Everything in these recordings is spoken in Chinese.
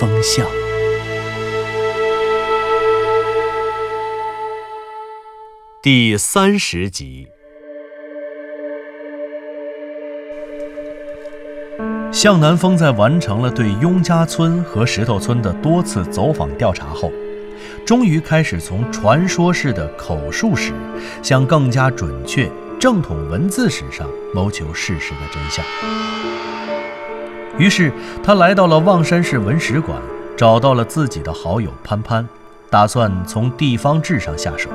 风向》第三十集。向南风在完成了对雍家村和石头村的多次走访调查后，终于开始从传说式的口述史向更加准确、正统文字史上谋求事实的真相。于是，他来到了望山市文史馆，找到了自己的好友潘潘，打算从地方志上下手。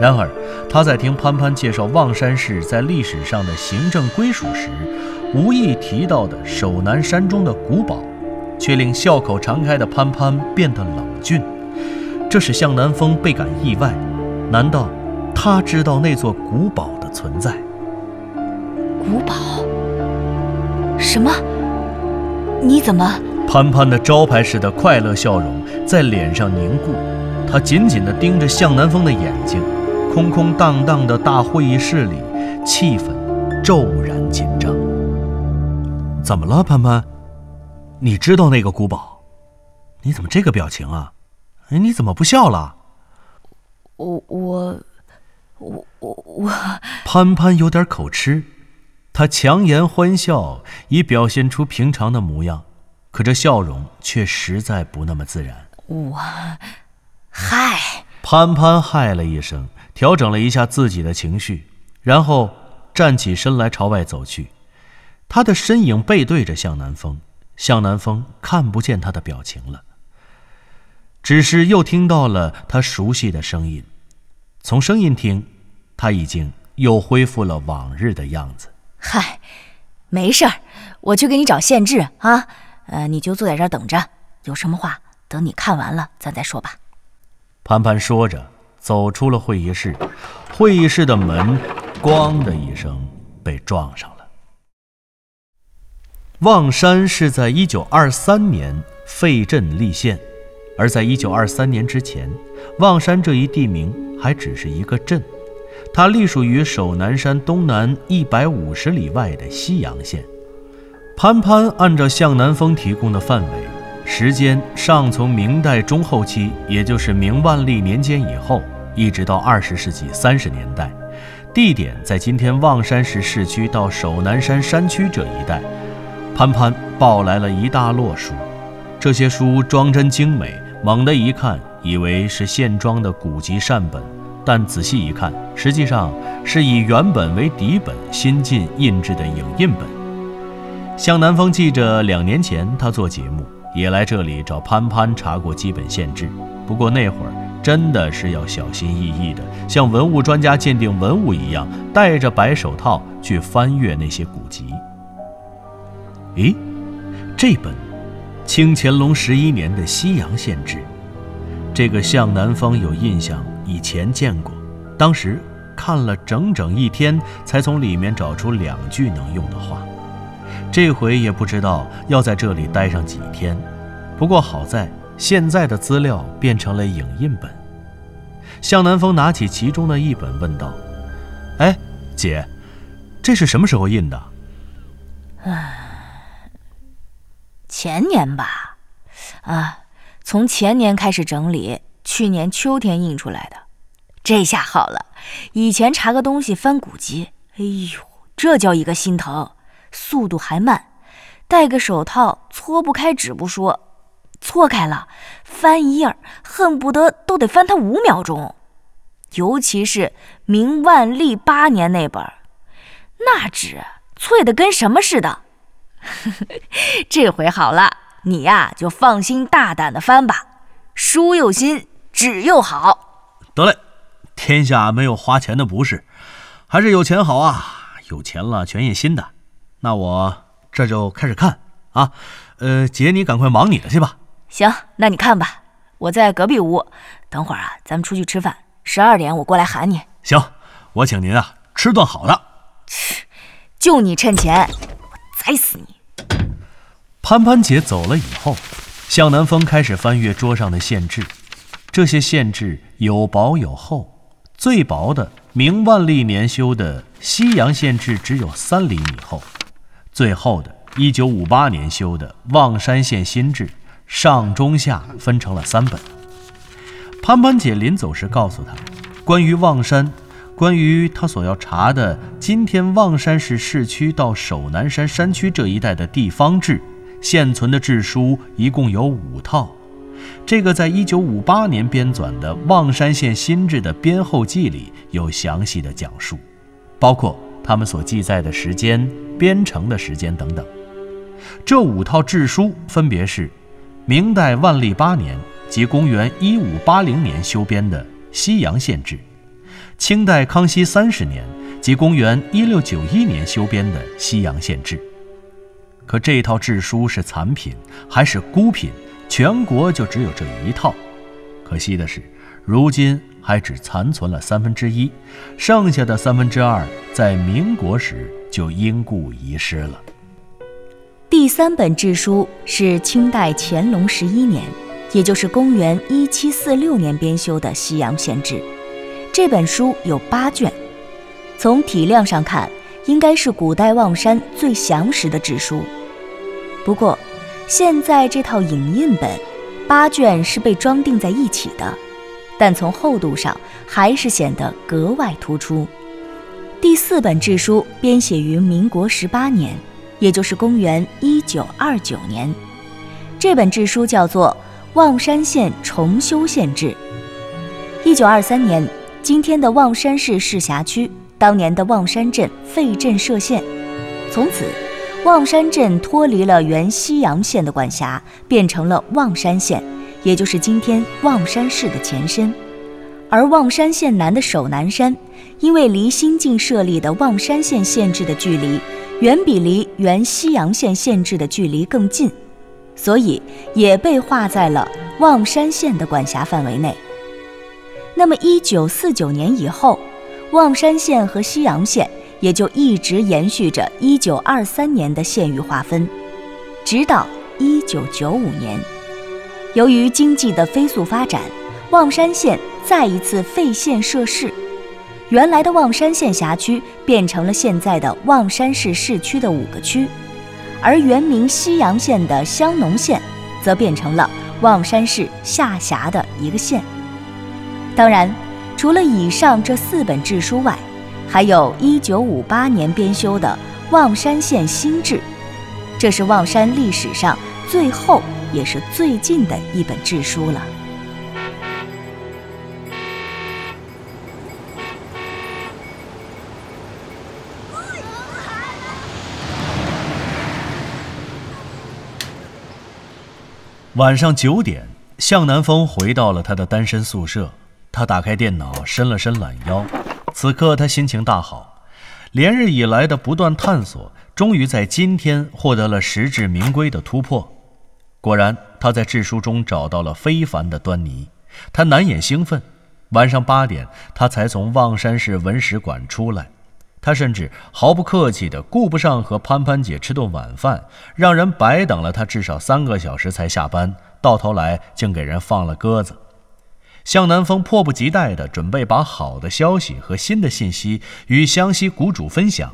然而，他在听潘潘介绍望山市在历史上的行政归属时，无意提到的守南山中的古堡，却令笑口常开的潘潘变得冷峻。这使向南风倍感意外。难道他知道那座古堡的存在？古堡？什么？你怎么？潘潘的招牌式的快乐笑容在脸上凝固，他紧紧地盯着向南风的眼睛。空空荡荡的大会议室里，气氛骤然紧张。怎么了，潘潘？你知道那个古堡？你怎么这个表情啊？哎，你怎么不笑了？我我我我我……潘潘有点口吃，他强颜欢笑，以表现出平常的模样，可这笑容却实在不那么自然。我……嗨！潘潘嗨了一声。调整了一下自己的情绪，然后站起身来朝外走去。他的身影背对着向南风，向南风看不见他的表情了，只是又听到了他熟悉的声音。从声音听，他已经又恢复了往日的样子。嗨，没事儿，我去给你找县志啊。呃，你就坐在这儿等着，有什么话等你看完了咱再说吧。潘潘说着。走出了会议室，会议室的门“咣”的一声被撞上了。望山是在一九二三年废镇立县，而在一九二三年之前，望山这一地名还只是一个镇，它隶属于首南山东南一百五十里外的西阳县。潘潘按照向南风提供的范围。时间尚从明代中后期，也就是明万历年间以后，一直到二十世纪三十年代。地点在今天望山市市区到首南山山区这一带。潘潘抱来了一大摞书，这些书装帧精美，猛地一看以为是现装的古籍善本，但仔细一看，实际上是以原本为底本新进印制的影印本。向南风记着两年前他做节目。也来这里找潘潘查过基本县志，不过那会儿真的是要小心翼翼的，像文物专家鉴定文物一样，戴着白手套去翻阅那些古籍。咦，这本清乾隆十一年的西洋县志，这个向南风有印象，以前见过，当时看了整整一天，才从里面找出两句能用的话。这回也不知道要在这里待上几天，不过好在现在的资料变成了影印本。向南风拿起其中的一本，问道：“哎，姐，这是什么时候印的？”“唉，前年吧。啊，从前年开始整理，去年秋天印出来的。这下好了，以前查个东西翻古籍，哎呦，这叫一个心疼。”速度还慢，戴个手套搓不开纸不说，搓开了翻一页，恨不得都得翻它五秒钟。尤其是明万历八年那本，那纸脆的跟什么似的。这回好了，你呀就放心大胆的翻吧，书又新，纸又好。得嘞，天下没有花钱的不是，还是有钱好啊！有钱了全印新的。那我这就开始看，啊。呃，姐，你赶快忙你的去吧。行，那你看吧，我在隔壁屋。等会儿啊，咱们出去吃饭。十二点我过来喊你。行，我请您啊吃顿好的。切，就你趁钱，我宰死你！潘潘姐走了以后，向南风开始翻阅桌上的县志。这些县志有薄有厚，最薄的明万历年修的西洋县志只有三厘米厚，最厚的。一九五八年修的望山县新制，上中下分成了三本。潘潘姐临走时告诉他，关于望山，关于他所要查的今天望山市市区到首南山山区这一带的地方志，现存的志书一共有五套。这个在一九五八年编纂的望山县新志的编后记里有详细的讲述，包括他们所记载的时间、编成的时间等等。这五套志书分别是：明代万历八年及公元一五八零年修编的西洋县志；清代康熙三十年及公元一六九一年修编的西洋县志。可这套志书是残品，还是孤品？全国就只有这一套。可惜的是，如今还只残存了三分之一，剩下的三分之二在民国时就因故遗失了。第三本志书是清代乾隆十一年，也就是公元一七四六年编修的西洋县志。这本书有八卷，从体量上看，应该是古代望山最详实的志书。不过，现在这套影印本，八卷是被装订在一起的，但从厚度上还是显得格外突出。第四本志书编写于民国十八年。也就是公元一九二九年，这本志书叫做《望山县重修县志》。一九二三年，今天的望山市市辖区，当年的望山镇废镇设县，从此，望山镇脱离了原西阳县的管辖，变成了望山县，也就是今天望山市的前身。而望山县南的首南山，因为离新晋设立的望山县县治的距离。远比离原西阳县县治的距离更近，所以也被划在了望山县的管辖范围内。那么，一九四九年以后，望山县和西阳县也就一直延续着一九二三年的县域划分，直到一九九五年，由于经济的飞速发展，望山县再一次废县设市。原来的望山县辖区变成了现在的望山市市区的五个区，而原名西阳县的香农县，则变成了望山市下辖的一个县。当然，除了以上这四本志书外，还有一九五八年编修的《望山县新志》，这是望山历史上最后也是最近的一本志书了。晚上九点，向南风回到了他的单身宿舍。他打开电脑，伸了伸懒腰。此刻他心情大好，连日以来的不断探索，终于在今天获得了实至名归的突破。果然，他在志书中找到了非凡的端倪。他难掩兴奋。晚上八点，他才从望山市文史馆出来。他甚至毫不客气地顾不上和潘潘姐吃顿晚饭，让人白等了他至少三个小时才下班，到头来竟给人放了鸽子。向南风迫不及待地准备把好的消息和新的信息与湘西谷主分享，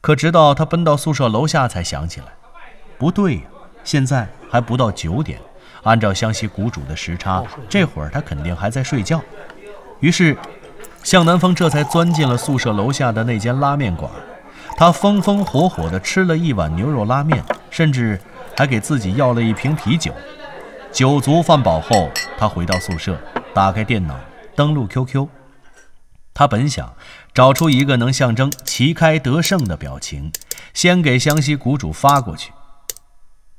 可直到他奔到宿舍楼下才想起来，不对呀，现在还不到九点，按照湘西谷主的时差，这会儿他肯定还在睡觉。于是。向南风这才钻进了宿舍楼下的那间拉面馆，他风风火火地吃了一碗牛肉拉面，甚至还给自己要了一瓶啤酒。酒足饭饱后，他回到宿舍，打开电脑，登录 QQ。他本想找出一个能象征旗开得胜的表情，先给湘西谷主发过去。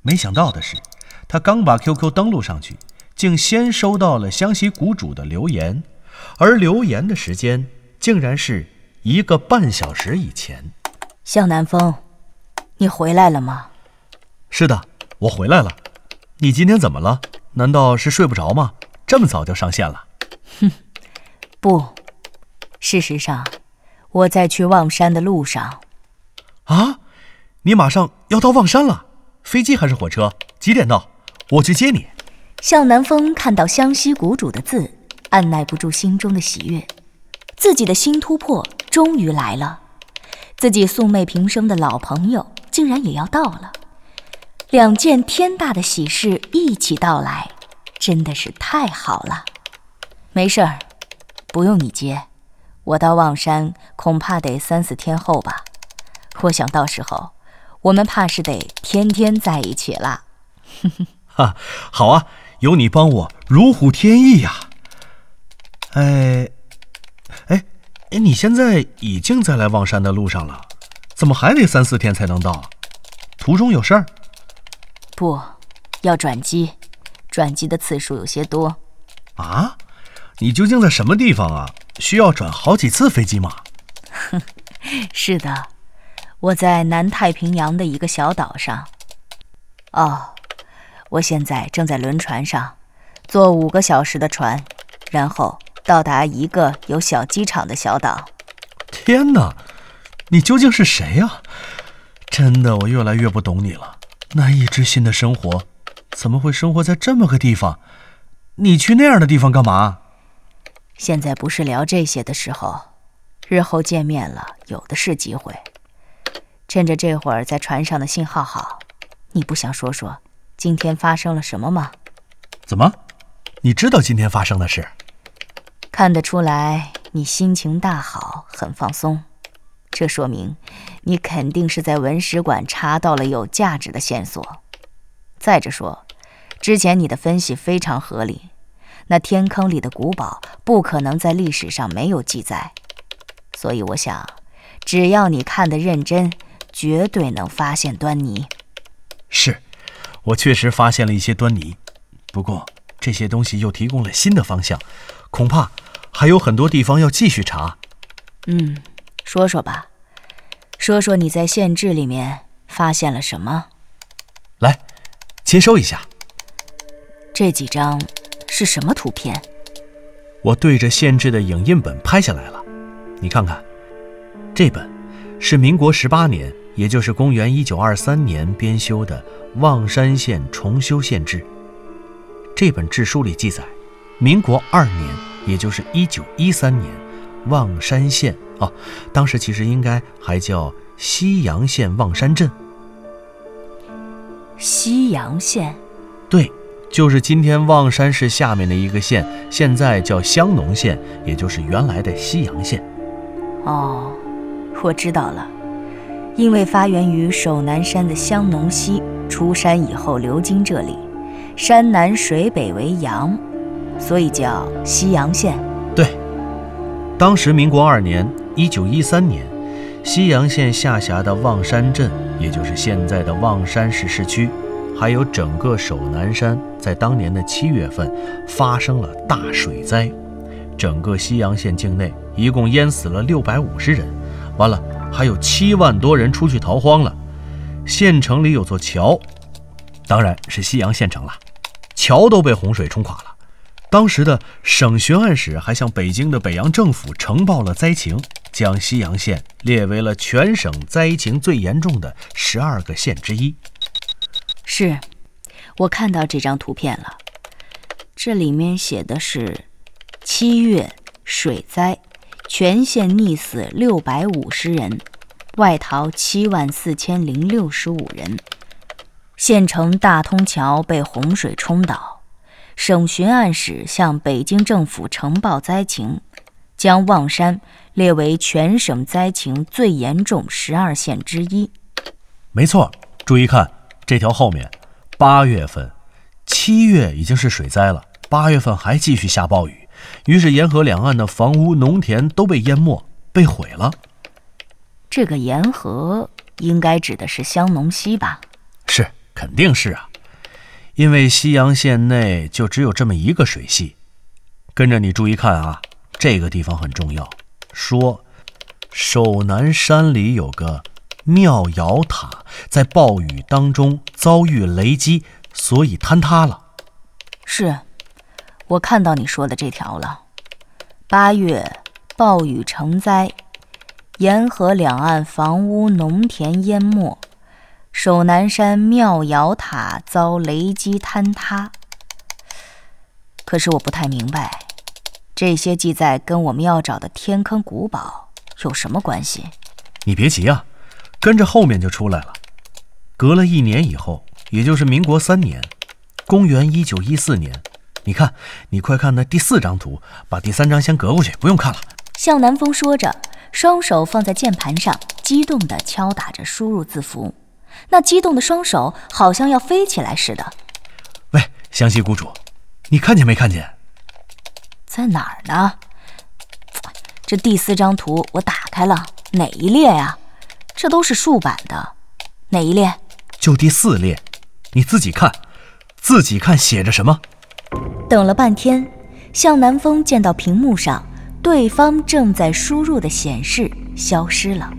没想到的是，他刚把 QQ 登录上去，竟先收到了湘西谷主的留言。而留言的时间竟然是一个半小时以前。向南风，你回来了吗？是的，我回来了。你今天怎么了？难道是睡不着吗？这么早就上线了？哼，不，事实上，我在去望山的路上。啊，你马上要到望山了？飞机还是火车？几点到？我去接你。向南风看到湘西谷主的字，按耐不住心中的喜悦，自己的新突破终于来了，自己素昧平生的老朋友竟然也要到了，两件天大的喜事一起到来，真的是太好了。没事儿，不用你接，我到望山恐怕得三四天后吧。我想到时候，我们怕是得天天在一起了。哈，好啊。有你帮我如虎添翼呀！哎，哎，哎，你现在已经在来望山的路上了，怎么还得三四天才能到？途中有事儿？不，要转机，转机的次数有些多。啊？你究竟在什么地方啊？需要转好几次飞机吗？哼，是的，我在南太平洋的一个小岛上。哦。我现在正在轮船上，坐五个小时的船，然后到达一个有小机场的小岛。天哪，你究竟是谁呀？真的，我越来越不懂你了。难以置信的生活，怎么会生活在这么个地方？你去那样的地方干嘛？现在不是聊这些的时候，日后见面了，有的是机会。趁着这会儿在船上的信号好，你不想说说？今天发生了什么吗？怎么，你知道今天发生的事？看得出来，你心情大好，很放松。这说明你肯定是在文史馆查到了有价值的线索。再者说，之前你的分析非常合理，那天坑里的古堡不可能在历史上没有记载。所以我想，只要你看得认真，绝对能发现端倪。是。我确实发现了一些端倪，不过这些东西又提供了新的方向，恐怕还有很多地方要继续查。嗯，说说吧，说说你在县志里面发现了什么？来，接收一下。这几张是什么图片？我对着县志的影印本拍下来了，你看看，这本是民国十八年。也就是公元一九二三年编修的《望山县重修县志》，这本志书里记载，民国二年，也就是一九一三年，望山县哦，当时其实应该还叫西阳县望山镇。西阳县，对，就是今天望山市下面的一个县，现在叫香农县，也就是原来的西阳县。哦，我知道了。因为发源于首南山的香农溪出山以后流经这里，山南水北为阳，所以叫西阳县。对，当时民国二年（一九一三年），西阳县下辖的望山镇，也就是现在的望山市市区，还有整个首南山，在当年的七月份发生了大水灾，整个西阳县境内一共淹死了六百五十人。完了。还有七万多人出去逃荒了，县城里有座桥，当然是西阳县城了，桥都被洪水冲垮了。当时的省巡按使还向北京的北洋政府呈报了灾情，将西阳县列为了全省灾情最严重的十二个县之一。是，我看到这张图片了，这里面写的是七月水灾。全县溺死六百五十人，外逃七万四千零六十五人。县城大通桥被洪水冲倒，省巡按使向北京政府呈报灾情，将望山列为全省灾情最严重十二县之一。没错，注意看这条后面，八月份、七月已经是水灾了，八月份还继续下暴雨。于是，沿河两岸的房屋、农田都被淹没、被毁了。这个沿河应该指的是香农溪吧？是，肯定是啊，因为西阳县内就只有这么一个水系。跟着你注意看啊，这个地方很重要。说，守南山里有个妙瑶塔，在暴雨当中遭遇雷击，所以坍塌了。是，我看到你说的这条了。八月暴雨成灾，沿河两岸房屋、农田淹没，首南山庙瑶塔遭雷击坍塌。可是我不太明白，这些记载跟我们要找的天坑古堡有什么关系？你别急啊，跟着后面就出来了。隔了一年以后，也就是民国三年，公元一九一四年。你看，你快看那第四张图，把第三张先隔过去，不用看了。向南风说着，双手放在键盘上，激动地敲打着输入字符。那激动的双手好像要飞起来似的。喂，湘西谷主，你看见没看见？在哪儿呢？这第四张图我打开了，哪一列呀？这都是竖版的，哪一列？就第四列，你自己看，自己看写着什么？等了半天，向南风见到屏幕上对方正在输入的显示消失了。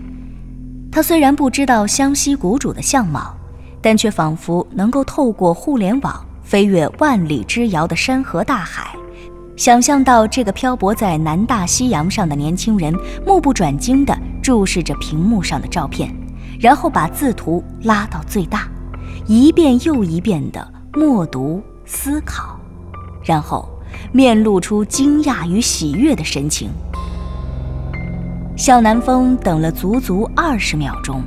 他虽然不知道湘西谷主的相貌，但却仿佛能够透过互联网飞越万里之遥的山河大海，想象到这个漂泊在南大西洋上的年轻人目不转睛地注视着屏幕上的照片，然后把字图拉到最大，一遍又一遍地默读思考。然后，面露出惊讶与喜悦的神情。向南风等了足足二十秒钟，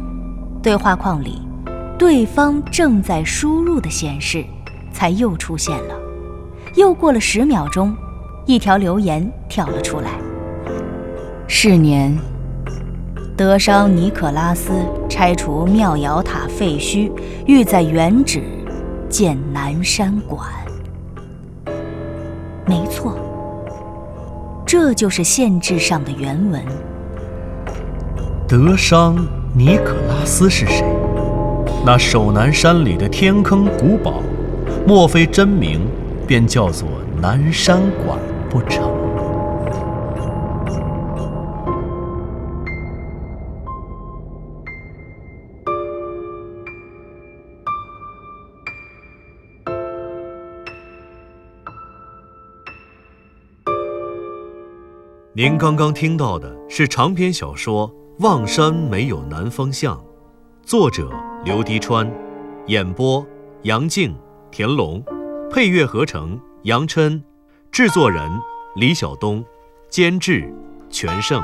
对话框里“对方正在输入”的显示才又出现了。又过了十秒钟，一条留言跳了出来：“是年，德商尼可拉斯拆除庙瑶塔废墟，欲在原址建南山馆。”没错，这就是县志上的原文。德商尼可拉斯是谁？那守南山里的天坑古堡，莫非真名便叫做南山馆不成？您刚刚听到的是长篇小说《望山没有南方向》，作者刘迪川，演播杨静、田龙，配乐合成杨琛，制作人李晓东，监制全胜。